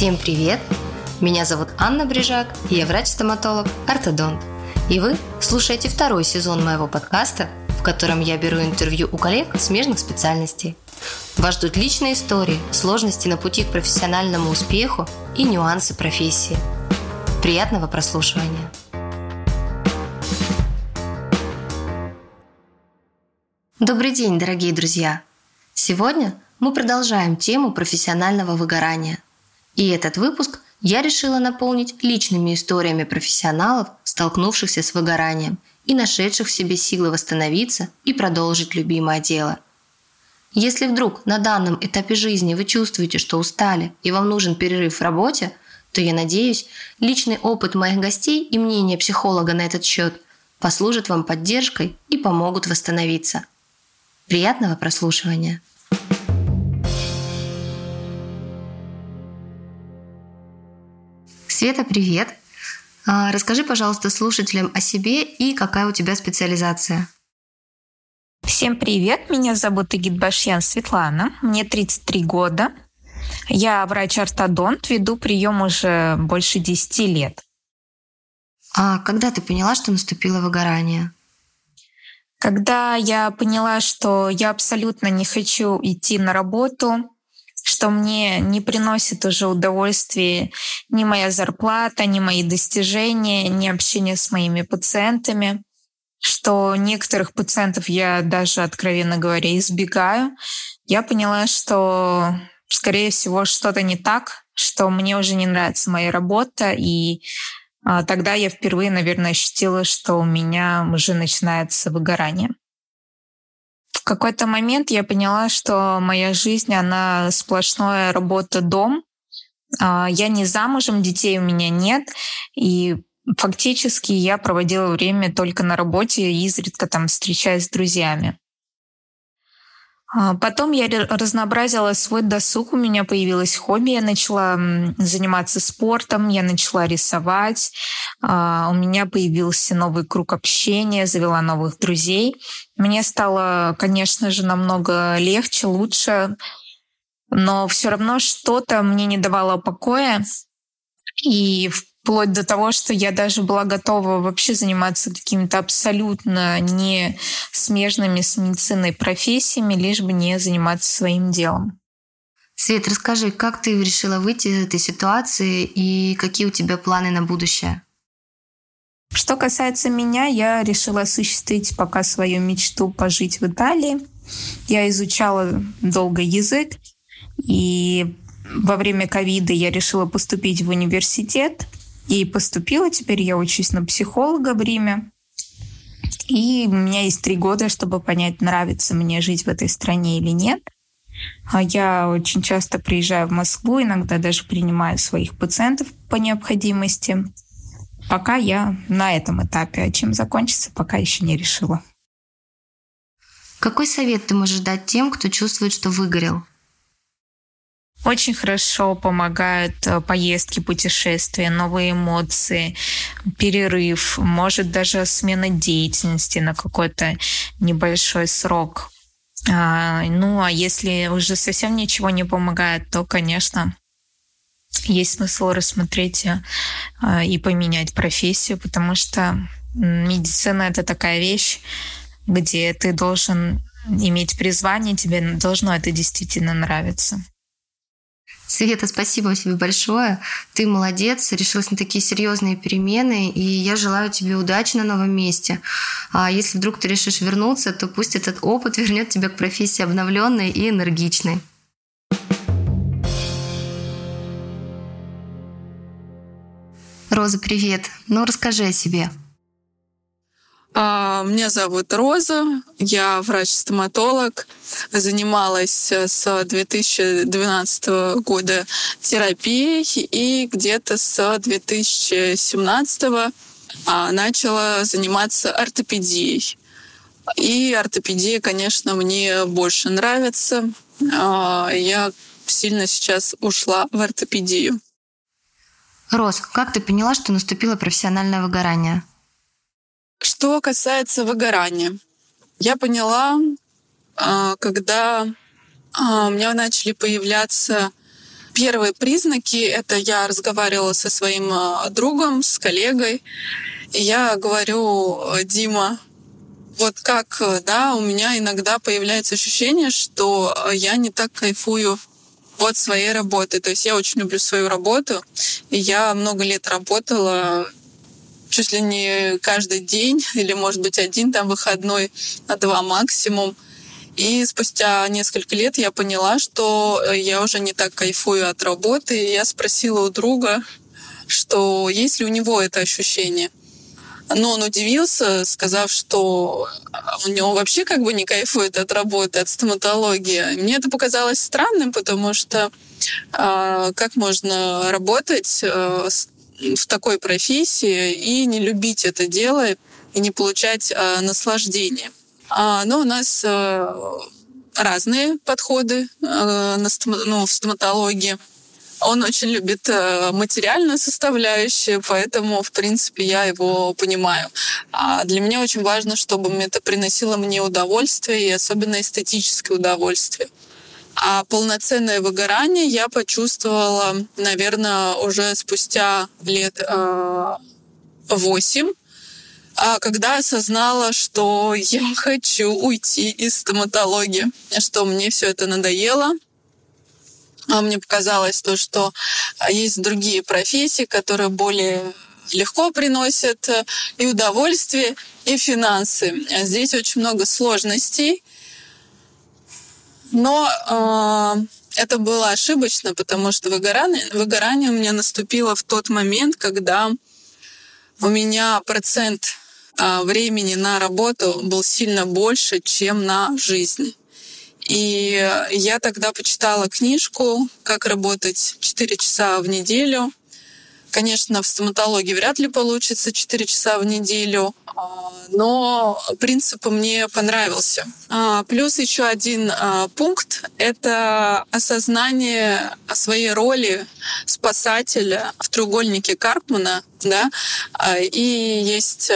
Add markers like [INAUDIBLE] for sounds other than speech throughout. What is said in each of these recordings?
Всем привет! Меня зовут Анна Брижак, и я врач-стоматолог, ортодонт. И вы слушаете второй сезон моего подкаста, в котором я беру интервью у коллег смежных специальностей. Вас ждут личные истории, сложности на пути к профессиональному успеху и нюансы профессии. Приятного прослушивания! Добрый день, дорогие друзья! Сегодня мы продолжаем тему профессионального выгорания. И этот выпуск я решила наполнить личными историями профессионалов, столкнувшихся с выгоранием и нашедших в себе силы восстановиться и продолжить любимое дело. Если вдруг на данном этапе жизни вы чувствуете, что устали и вам нужен перерыв в работе, то я надеюсь, личный опыт моих гостей и мнение психолога на этот счет послужат вам поддержкой и помогут восстановиться. Приятного прослушивания! Света, привет! А, расскажи, пожалуйста, слушателям о себе и какая у тебя специализация. Всем привет! Меня зовут Игитбашьян Светлана. Мне 33 года. Я врач-ортодонт, веду прием уже больше 10 лет. А когда ты поняла, что наступило выгорание? Когда я поняла, что я абсолютно не хочу идти на работу, что мне не приносит уже удовольствия ни моя зарплата, ни мои достижения, ни общение с моими пациентами, что некоторых пациентов я даже, откровенно говоря, избегаю, я поняла, что, скорее всего, что-то не так, что мне уже не нравится моя работа, и а, тогда я впервые, наверное, ощутила, что у меня уже начинается выгорание в какой-то момент я поняла, что моя жизнь, она сплошная работа-дом. А, я не замужем, детей у меня нет. И фактически я проводила время только на работе, изредка там встречаясь с друзьями. А, потом я разнообразила свой досуг, у меня появилось хобби, я начала заниматься спортом, я начала рисовать, а, у меня появился новый круг общения, завела новых друзей. Мне стало, конечно же, намного легче, лучше, но все равно что-то мне не давало покоя. И вплоть до того, что я даже была готова вообще заниматься какими-то абсолютно не смежными с медициной профессиями, лишь бы не заниматься своим делом. Свет, расскажи, как ты решила выйти из этой ситуации и какие у тебя планы на будущее? Что касается меня, я решила осуществить пока свою мечту пожить в Италии. Я изучала долго язык, и во время ковида я решила поступить в университет – и поступила. Теперь я учусь на психолога в Риме. И у меня есть три года, чтобы понять, нравится мне жить в этой стране или нет. А я очень часто приезжаю в Москву, иногда даже принимаю своих пациентов по необходимости. Пока я на этом этапе, а чем закончится, пока еще не решила. Какой совет ты можешь дать тем, кто чувствует, что выгорел? Очень хорошо помогают э, поездки, путешествия, новые эмоции, перерыв, может даже смена деятельности на какой-то небольшой срок. А, ну а если уже совсем ничего не помогает, то, конечно, есть смысл рассмотреть э, и поменять профессию, потому что медицина это такая вещь, где ты должен иметь призвание, тебе должно это действительно нравиться. Света, спасибо тебе большое. Ты молодец, решилась на такие серьезные перемены, и я желаю тебе удачи на новом месте. А если вдруг ты решишь вернуться, то пусть этот опыт вернет тебя к профессии обновленной и энергичной. Роза, привет. Ну, расскажи о себе. А, меня зовут Роза, я врач-стоматолог, занималась с 2012 года терапией и где-то с 2017 а, начала заниматься ортопедией. И ортопедия, конечно, мне больше нравится. А, я сильно сейчас ушла в ортопедию. Роз, как ты поняла, что наступило профессиональное выгорание? Что касается выгорания, я поняла, а, когда а, у меня начали появляться Первые признаки — это я разговаривала со своим другом, с коллегой, и я говорю, Дима, вот как, да, у меня иногда появляется ощущение, что я не так кайфую от своей работы. То есть я очень люблю свою работу, и я много лет работала чуть ли не каждый день, [LAUGHS] или, может быть, один там выходной, а два максимум. И спустя несколько лет я поняла, что я уже не так кайфую от работы. И я спросила у друга, что есть ли у него это ощущение. Но он удивился, сказав, что у него вообще как бы не кайфует от работы, от стоматологии. Мне это показалось странным, потому что э, как можно работать э, в такой профессии и не любить это дело и не получать э, наслаждение. А, но у нас э, разные подходы э, на ну, в стоматологии. Он очень любит материальную составляющую, поэтому, в принципе, я его понимаю. А для меня очень важно, чтобы это приносило мне удовольствие, и особенно эстетическое удовольствие. А полноценное выгорание я почувствовала, наверное, уже спустя лет э, восемь, а когда осознала, что [LAUGHS] я хочу уйти из стоматологии, что мне все это надоело, а мне показалось то, что есть другие профессии, которые более легко приносят э, и удовольствие, и финансы. Здесь очень много сложностей, но э, это было ошибочно, потому что выгорание, выгорание у меня наступило в тот момент, когда у меня процент э, времени на работу был сильно больше, чем на жизнь. И я тогда почитала книжку «Как работать 4 часа в неделю». Конечно, в стоматологии вряд ли получится 4 часа в неделю, а, но принцип мне понравился. А, плюс еще один а, пункт — это осознание своей роли спасателя в треугольнике Карпмана. Да? И есть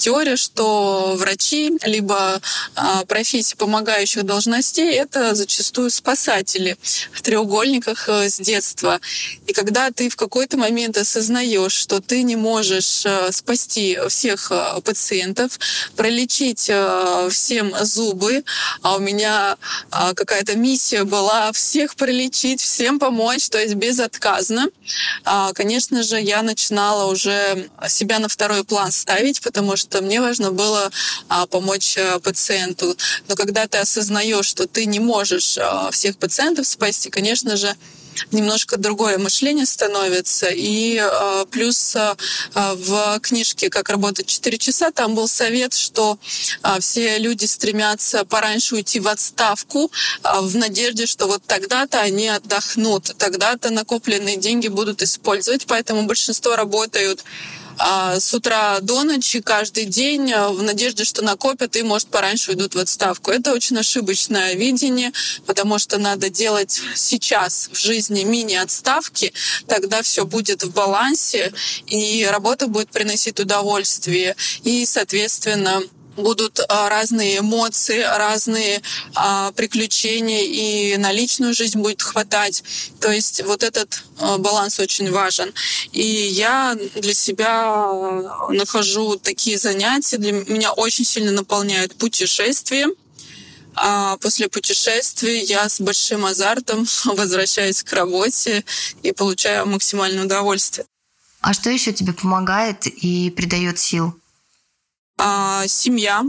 теория, что врачи, либо а, профессии помогающих должностей — это зачастую спасатели в треугольниках э, с детства. И когда ты в какой-то момент осознаешь, что ты не можешь э, спасти всех э, пациентов, пролечить всем зубы, а у меня а, какая-то миссия была всех пролечить, всем помочь, то есть безотказно, а, конечно же, я начинала уже себя на второй план ставить, потому что что мне важно было а, помочь а, пациенту. Но когда ты осознаешь, что ты не можешь а, всех пациентов спасти, конечно же, немножко другое мышление становится. И плюс в книжке «Как работать 4 часа» там был совет, что все люди стремятся пораньше уйти в отставку в надежде, что вот тогда-то они отдохнут, тогда-то накопленные деньги будут использовать. Поэтому большинство работают с утра до ночи каждый день а, в надежде, что накопят и, может, пораньше уйдут в отставку. Это очень ошибочное видение, потому что надо делать сейчас в жизни мини-отставки, тогда все будет в балансе, и работа будет приносить удовольствие, и, соответственно, будут а, разные эмоции, разные а, приключения, и на личную жизнь будет хватать. То есть вот этот а, баланс очень важен. И я для себя нахожу такие занятия, для меня очень сильно наполняют путешествия. А после путешествий я с большим азартом [LAUGHS] возвращаюсь к работе и получаю максимальное удовольствие. А что еще тебе помогает и придает сил? Семья.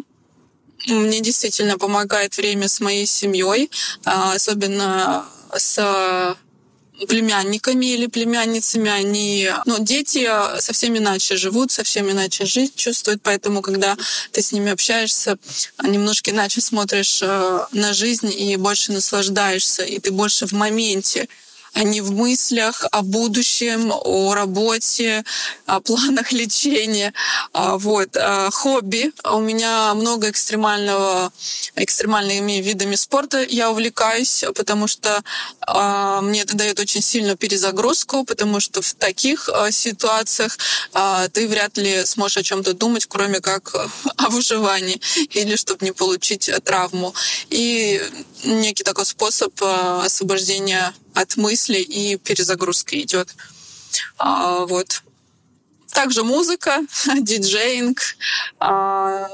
Мне действительно помогает время с моей семьей, а, особенно с племянниками или племянницами, они, ну, дети совсем иначе живут, совсем иначе жизнь чувствуют, поэтому, когда ты с ними общаешься, немножко иначе смотришь э, на жизнь и больше наслаждаешься, и ты больше в моменте а не в мыслях о будущем, о работе, о планах [LAUGHS] лечения. А, вот. А, хобби. У меня много экстремального, экстремальными видами спорта я увлекаюсь, потому что мне это дает очень сильную перезагрузку, потому что в таких ситуациях ты вряд ли сможешь о чем-то думать, кроме как [LAUGHS] о выживании или чтобы не получить травму. И некий такой способ освобождения от мыслей и перезагрузки идет. А, вот. Также музыка, [LAUGHS] диджеинг. А,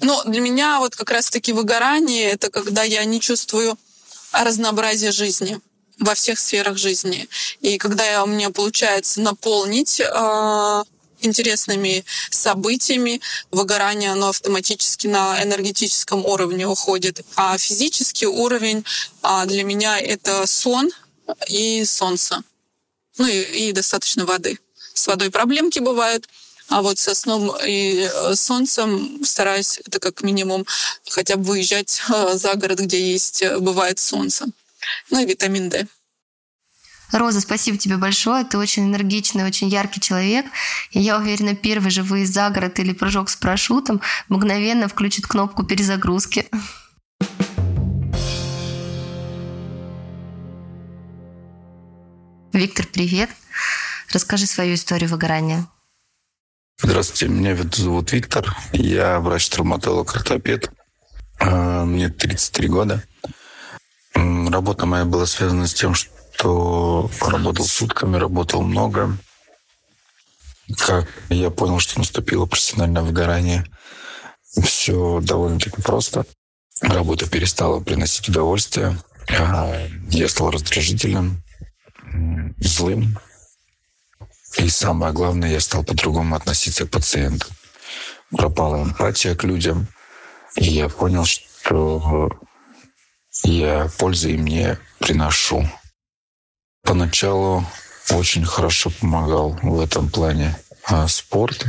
но для меня вот как раз-таки выгорание — это когда я не чувствую разнообразия жизни во всех сферах жизни. И когда у меня получается наполнить э, интересными событиями, выгорание, оно автоматически на энергетическом уровне уходит. А физический уровень э, для меня это сон и солнце. Ну и, и достаточно воды. С водой проблемки бывают, а вот со сном и э, солнцем стараюсь, это как минимум, хотя бы выезжать э, за город, где есть, э, бывает солнце. Ну и витамин D. Роза, спасибо тебе большое. Ты очень энергичный, очень яркий человек. И я уверена, первый же выезд за город или прыжок с парашютом мгновенно включит кнопку перезагрузки. Виктор, привет. Расскажи свою историю выгорания. Здравствуйте, меня зовут Виктор. Я врач-травматолог-ортопед. А, мне 33 года. Работа моя была связана с тем, что работал сутками, работал много. Как я понял, что наступило профессиональное выгорание, все довольно-таки просто. Работа перестала приносить удовольствие. А, я стал раздражительным, злым, и самое главное, я стал по-другому относиться к пациенту. Пропала эмпатия к людям. И я понял, что я пользы им не приношу. Поначалу очень хорошо помогал в этом плане а, спорт.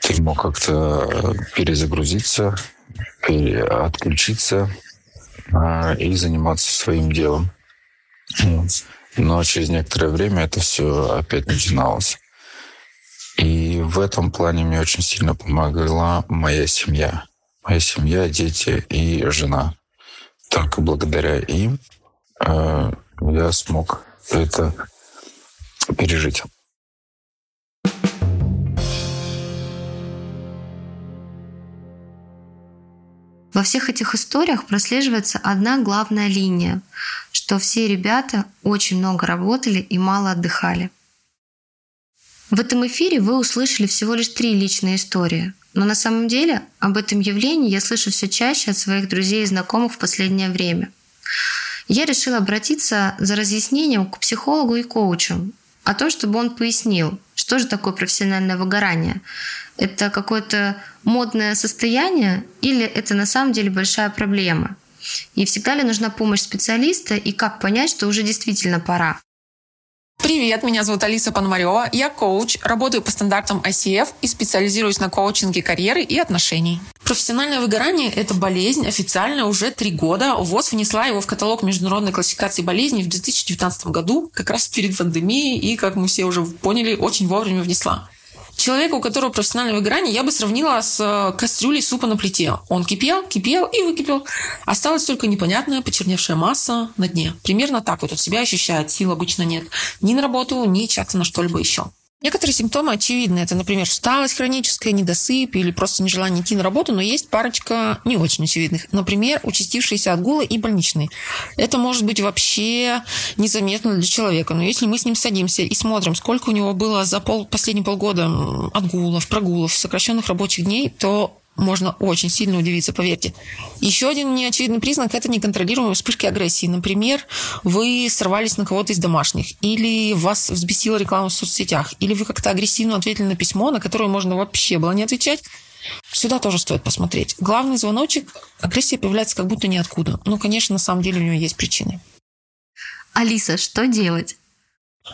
Ты мог как-то перезагрузиться, отключиться а, и заниматься своим делом. Но через некоторое время это все опять начиналось. И в этом плане мне очень сильно помогла моя семья. Моя семья, дети и жена. Только благодаря им э, я смог это пережить. Во всех этих историях прослеживается одна главная линия, что все ребята очень много работали и мало отдыхали. В этом эфире вы услышали всего лишь три личные истории, но на самом деле об этом явлении я слышу все чаще от своих друзей и знакомых в последнее время. Я решила обратиться за разъяснением к психологу и коучу о том, чтобы он пояснил, что же такое профессиональное выгорание, это какое-то модное состояние или это на самом деле большая проблема? И всегда ли нужна помощь специалиста и как понять, что уже действительно пора? Привет, меня зовут Алиса Пономарева. Я коуч, работаю по стандартам ICF и специализируюсь на коучинге карьеры и отношений. Профессиональное выгорание – это болезнь официально уже три года. ВОЗ внесла его в каталог международной классификации болезней в 2019 году, как раз перед пандемией, и, как мы все уже поняли, очень вовремя внесла. Человека, у которого профессиональное выгорание, я бы сравнила с э, кастрюлей супа на плите. Он кипел, кипел и выкипел. Осталась только непонятная почерневшая масса на дне. Примерно так вот от себя ощущает. Сил обычно нет. Ни на работу, ни часто на что-либо еще. Некоторые симптомы очевидны. Это, например, усталость хроническая, недосып или просто нежелание идти на работу, но есть парочка не очень очевидных. Например, участившиеся отгулы и больничные. Это может быть вообще незаметно для человека, но если мы с ним садимся и смотрим, сколько у него было за пол, последние полгода отгулов, прогулов, сокращенных рабочих дней, то можно очень сильно удивиться, поверьте. Еще один неочевидный признак – это неконтролируемые вспышки агрессии. Например, вы сорвались на кого-то из домашних, или вас взбесила реклама в соцсетях, или вы как-то агрессивно ответили на письмо, на которое можно вообще было не отвечать. Сюда тоже стоит посмотреть. Главный звоночек – агрессия появляется как будто ниоткуда. Но, конечно, на самом деле у нее есть причины. Алиса, что делать?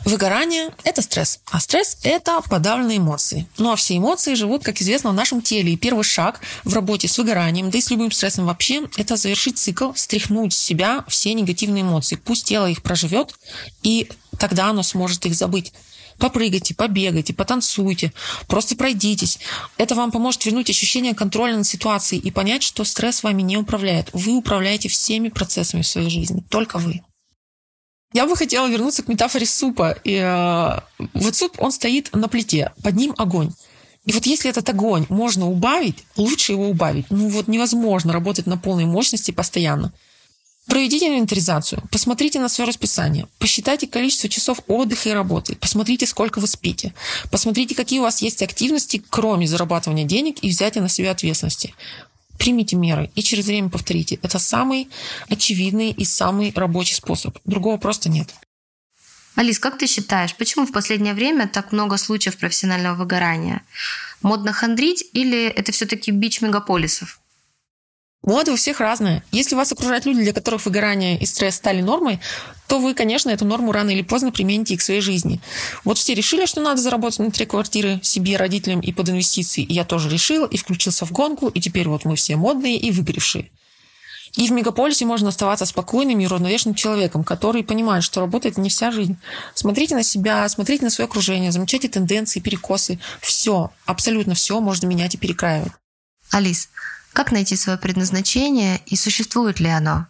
Выгорание – это стресс, а стресс – это подавленные эмоции. Ну а все эмоции живут, как известно, в нашем теле. И первый шаг в работе с выгоранием, да и с любым стрессом вообще, это завершить цикл, стряхнуть с себя все негативные эмоции. Пусть тело их проживет, и тогда оно сможет их забыть. Попрыгайте, побегайте, потанцуйте, просто пройдитесь. Это вам поможет вернуть ощущение контроля над ситуацией и понять, что стресс вами не управляет. Вы управляете всеми процессами в своей жизни, только вы. Я бы хотела вернуться к метафоре супа. И, э, вот суп, он стоит на плите, под ним огонь. И вот если этот огонь можно убавить, лучше его убавить. Ну вот невозможно работать на полной мощности постоянно. Проведите инвентаризацию, посмотрите на свое расписание, посчитайте количество часов отдыха и работы, посмотрите, сколько вы спите, посмотрите, какие у вас есть активности, кроме зарабатывания денег и взятия на себя ответственности. Примите меры и через время повторите. Это самый очевидный и самый рабочий способ. Другого просто нет. Алис, как ты считаешь, почему в последнее время так много случаев профессионального выгорания? Модно хандрить или это все-таки бич мегаполисов? Мода у всех разная. Если вас окружают люди, для которых выгорание и стресс стали нормой, то вы, конечно, эту норму рано или поздно примените и к своей жизни. Вот все решили, что надо заработать внутри квартиры себе, родителям и под инвестиции. И я тоже решил и включился в гонку, и теперь вот мы все модные и выгоревшие. И в мегаполисе можно оставаться спокойным и равновешенным человеком, который понимает, что работа – это не вся жизнь. Смотрите на себя, смотрите на свое окружение, замечайте тенденции, перекосы. Все, абсолютно все можно менять и перекраивать. Алис, как найти свое предназначение и существует ли оно?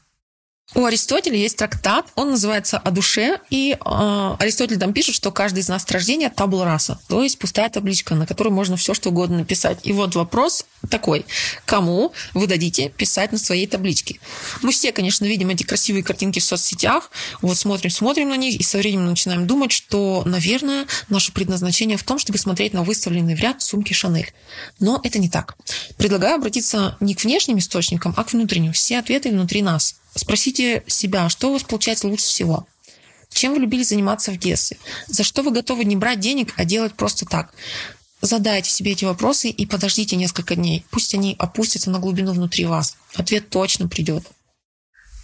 У Аристотеля есть трактат, он называется «О душе», и э, Аристотель там пишет, что каждый из нас от рождения табула раса, то есть пустая табличка, на которой можно все что угодно написать. И вот вопрос такой, кому вы дадите писать на своей табличке? Мы все, конечно, видим эти красивые картинки в соцсетях, вот смотрим, смотрим на них, и со временем начинаем думать, что, наверное, наше предназначение в том, чтобы смотреть на выставленный в ряд сумки Шанель. Но это не так. Предлагаю обратиться не к внешним источникам, а к внутренним. Все ответы внутри нас – Спросите себя, что у вас получается лучше всего. Чем вы любили заниматься в детстве? За что вы готовы не брать денег, а делать просто так? Задайте себе эти вопросы и подождите несколько дней. Пусть они опустятся на глубину внутри вас. Ответ точно придет.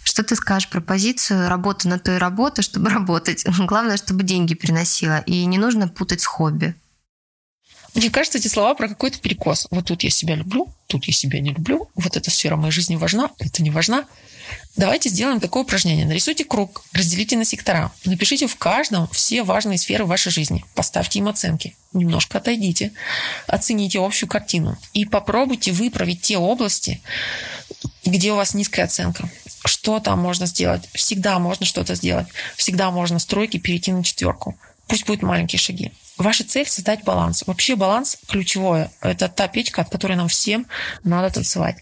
Что ты скажешь про позицию работы на той работе, чтобы работать? [LAUGHS] Главное, чтобы деньги приносила. И не нужно путать с хобби. Мне кажется, эти слова про какой-то перекос. Вот тут я себя люблю, тут я себя не люблю. Вот эта сфера моей жизни важна, это не важна. Давайте сделаем такое упражнение. Нарисуйте круг, разделите на сектора. Напишите в каждом все важные сферы вашей жизни. Поставьте им оценки. Немножко отойдите. Оцените общую картину. И попробуйте выправить те области, где у вас низкая оценка. Что там можно сделать? Всегда можно что-то сделать. Всегда можно с тройки перейти на четверку. Пусть будут маленькие шаги. Ваша цель – создать баланс. Вообще баланс ключевое. Это та печка, от которой нам всем надо танцевать.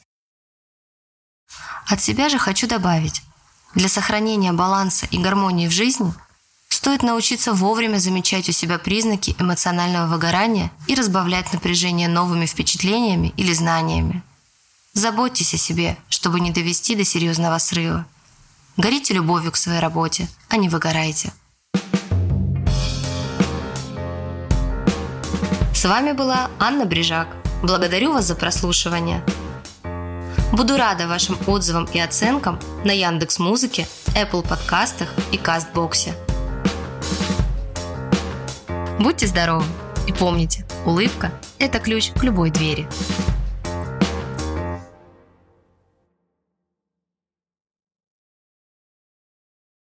От себя же хочу добавить. Для сохранения баланса и гармонии в жизни стоит научиться вовремя замечать у себя признаки эмоционального выгорания и разбавлять напряжение новыми впечатлениями или знаниями. Заботьтесь о себе, чтобы не довести до серьезного срыва. Горите любовью к своей работе, а не выгорайте. Вами была Анна Брижак. Благодарю вас за прослушивание. Буду рада вашим отзывам и оценкам на Яндекс Музыке, Apple подкастах и Кастбоксе. Будьте здоровы и помните, улыбка – это ключ к любой двери.